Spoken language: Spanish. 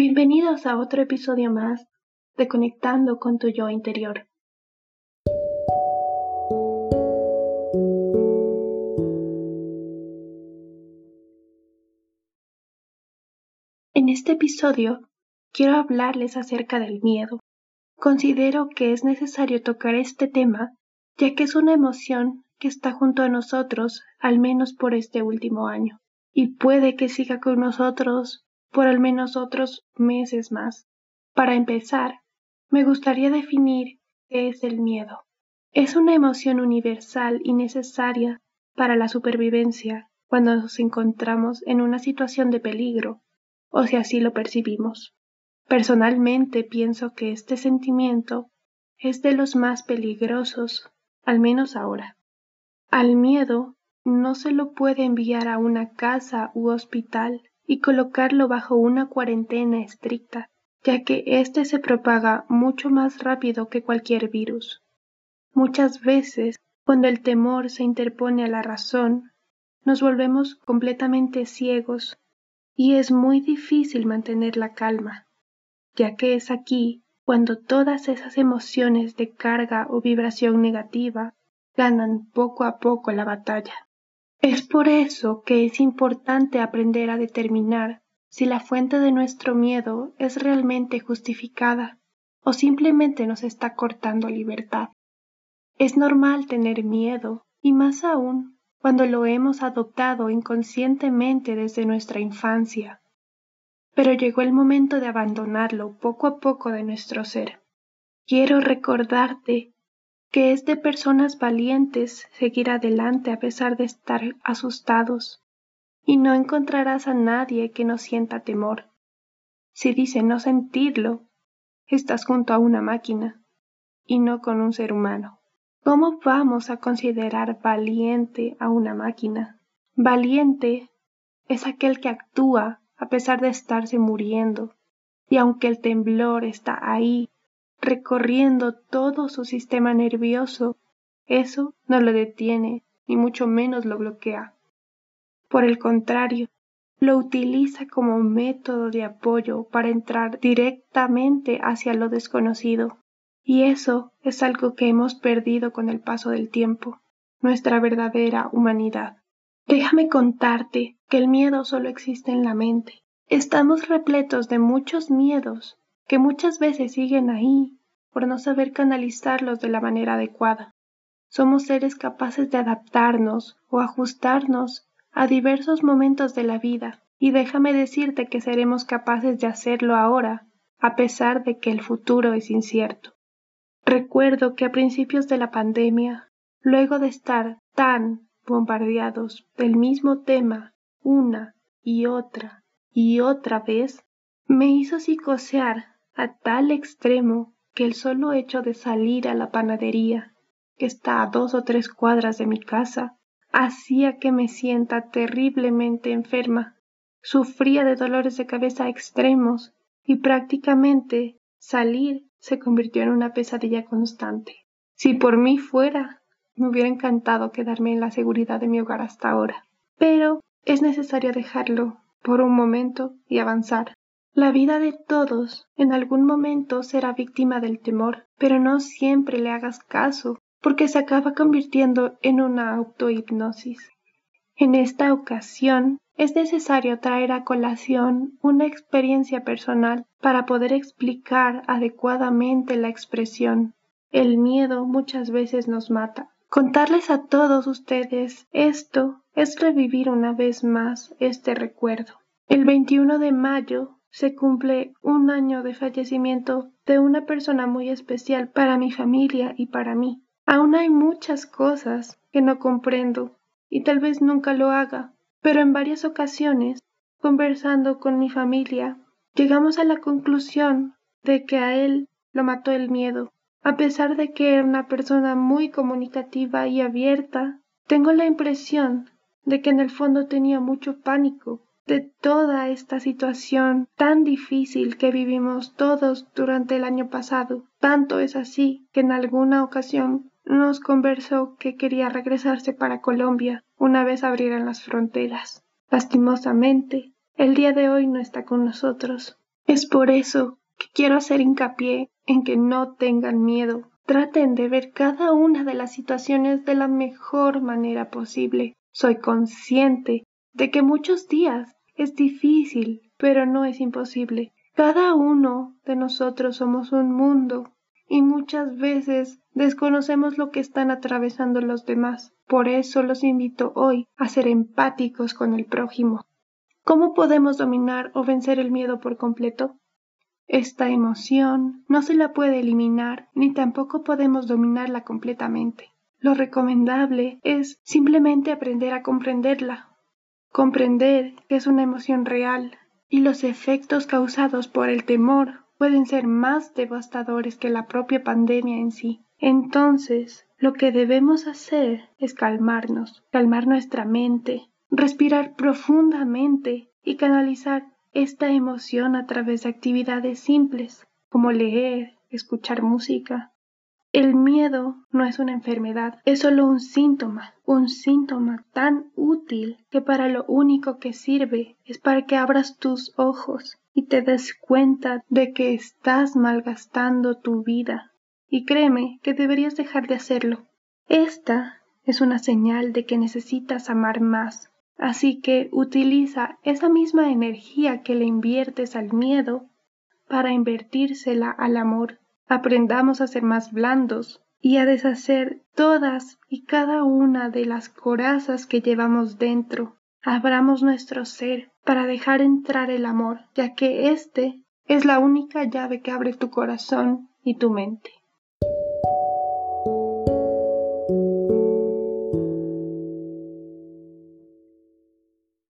Bienvenidos a otro episodio más de Conectando con tu yo interior. En este episodio quiero hablarles acerca del miedo. Considero que es necesario tocar este tema ya que es una emoción que está junto a nosotros al menos por este último año y puede que siga con nosotros por al menos otros meses más. Para empezar, me gustaría definir qué es el miedo. Es una emoción universal y necesaria para la supervivencia cuando nos encontramos en una situación de peligro, o si así lo percibimos. Personalmente pienso que este sentimiento es de los más peligrosos, al menos ahora. Al miedo no se lo puede enviar a una casa u hospital y colocarlo bajo una cuarentena estricta, ya que éste se propaga mucho más rápido que cualquier virus. Muchas veces, cuando el temor se interpone a la razón, nos volvemos completamente ciegos y es muy difícil mantener la calma, ya que es aquí cuando todas esas emociones de carga o vibración negativa ganan poco a poco la batalla. Es por eso que es importante aprender a determinar si la fuente de nuestro miedo es realmente justificada o simplemente nos está cortando libertad. Es normal tener miedo y más aún cuando lo hemos adoptado inconscientemente desde nuestra infancia. Pero llegó el momento de abandonarlo poco a poco de nuestro ser. Quiero recordarte que es de personas valientes seguir adelante a pesar de estar asustados, y no encontrarás a nadie que no sienta temor. Si dice no sentirlo, estás junto a una máquina y no con un ser humano. ¿Cómo vamos a considerar valiente a una máquina? Valiente es aquel que actúa a pesar de estarse muriendo, y aunque el temblor está ahí recorriendo todo su sistema nervioso, eso no lo detiene, ni mucho menos lo bloquea. Por el contrario, lo utiliza como método de apoyo para entrar directamente hacia lo desconocido. Y eso es algo que hemos perdido con el paso del tiempo, nuestra verdadera humanidad. Déjame contarte que el miedo solo existe en la mente. Estamos repletos de muchos miedos que muchas veces siguen ahí por no saber canalizarlos de la manera adecuada. Somos seres capaces de adaptarnos o ajustarnos a diversos momentos de la vida y déjame decirte que seremos capaces de hacerlo ahora, a pesar de que el futuro es incierto. Recuerdo que a principios de la pandemia, luego de estar tan bombardeados del mismo tema una y otra y otra vez, me hizo psicosear a tal extremo que el solo hecho de salir a la panadería, que está a dos o tres cuadras de mi casa, hacía que me sienta terriblemente enferma. Sufría de dolores de cabeza extremos y prácticamente salir se convirtió en una pesadilla constante. Si por mí fuera, me hubiera encantado quedarme en la seguridad de mi hogar hasta ahora. Pero es necesario dejarlo por un momento y avanzar. La vida de todos en algún momento será víctima del temor, pero no siempre le hagas caso, porque se acaba convirtiendo en una autohipnosis. En esta ocasión es necesario traer a colación una experiencia personal para poder explicar adecuadamente la expresión. El miedo muchas veces nos mata. Contarles a todos ustedes esto es revivir una vez más este recuerdo. El 21 de mayo se cumple un año de fallecimiento de una persona muy especial para mi familia y para mí. Aún hay muchas cosas que no comprendo y tal vez nunca lo haga, pero en varias ocasiones, conversando con mi familia, llegamos a la conclusión de que a él lo mató el miedo. A pesar de que era una persona muy comunicativa y abierta, tengo la impresión de que en el fondo tenía mucho pánico de toda esta situación tan difícil que vivimos todos durante el año pasado. Tanto es así que en alguna ocasión nos conversó que quería regresarse para Colombia una vez abrieran las fronteras. Lastimosamente, el día de hoy no está con nosotros, Es por eso que quiero hacer hincapié en que no tengan miedo. Traten de ver cada una de las situaciones de la mejor manera posible. Soy consciente de que muchos días es difícil, pero no es imposible. Cada uno de nosotros somos un mundo y muchas veces desconocemos lo que están atravesando los demás. Por eso los invito hoy a ser empáticos con el prójimo. ¿Cómo podemos dominar o vencer el miedo por completo? Esta emoción no se la puede eliminar ni tampoco podemos dominarla completamente. Lo recomendable es simplemente aprender a comprenderla, comprender que es una emoción real y los efectos causados por el temor pueden ser más devastadores que la propia pandemia en sí. Entonces, lo que debemos hacer es calmarnos, calmar nuestra mente, respirar profundamente y canalizar esta emoción a través de actividades simples como leer, escuchar música, el miedo no es una enfermedad, es solo un síntoma, un síntoma tan útil que para lo único que sirve es para que abras tus ojos y te des cuenta de que estás malgastando tu vida. Y créeme que deberías dejar de hacerlo. Esta es una señal de que necesitas amar más. Así que utiliza esa misma energía que le inviertes al miedo para invertírsela al amor aprendamos a ser más blandos y a deshacer todas y cada una de las corazas que llevamos dentro. Abramos nuestro ser para dejar entrar el amor, ya que éste es la única llave que abre tu corazón y tu mente.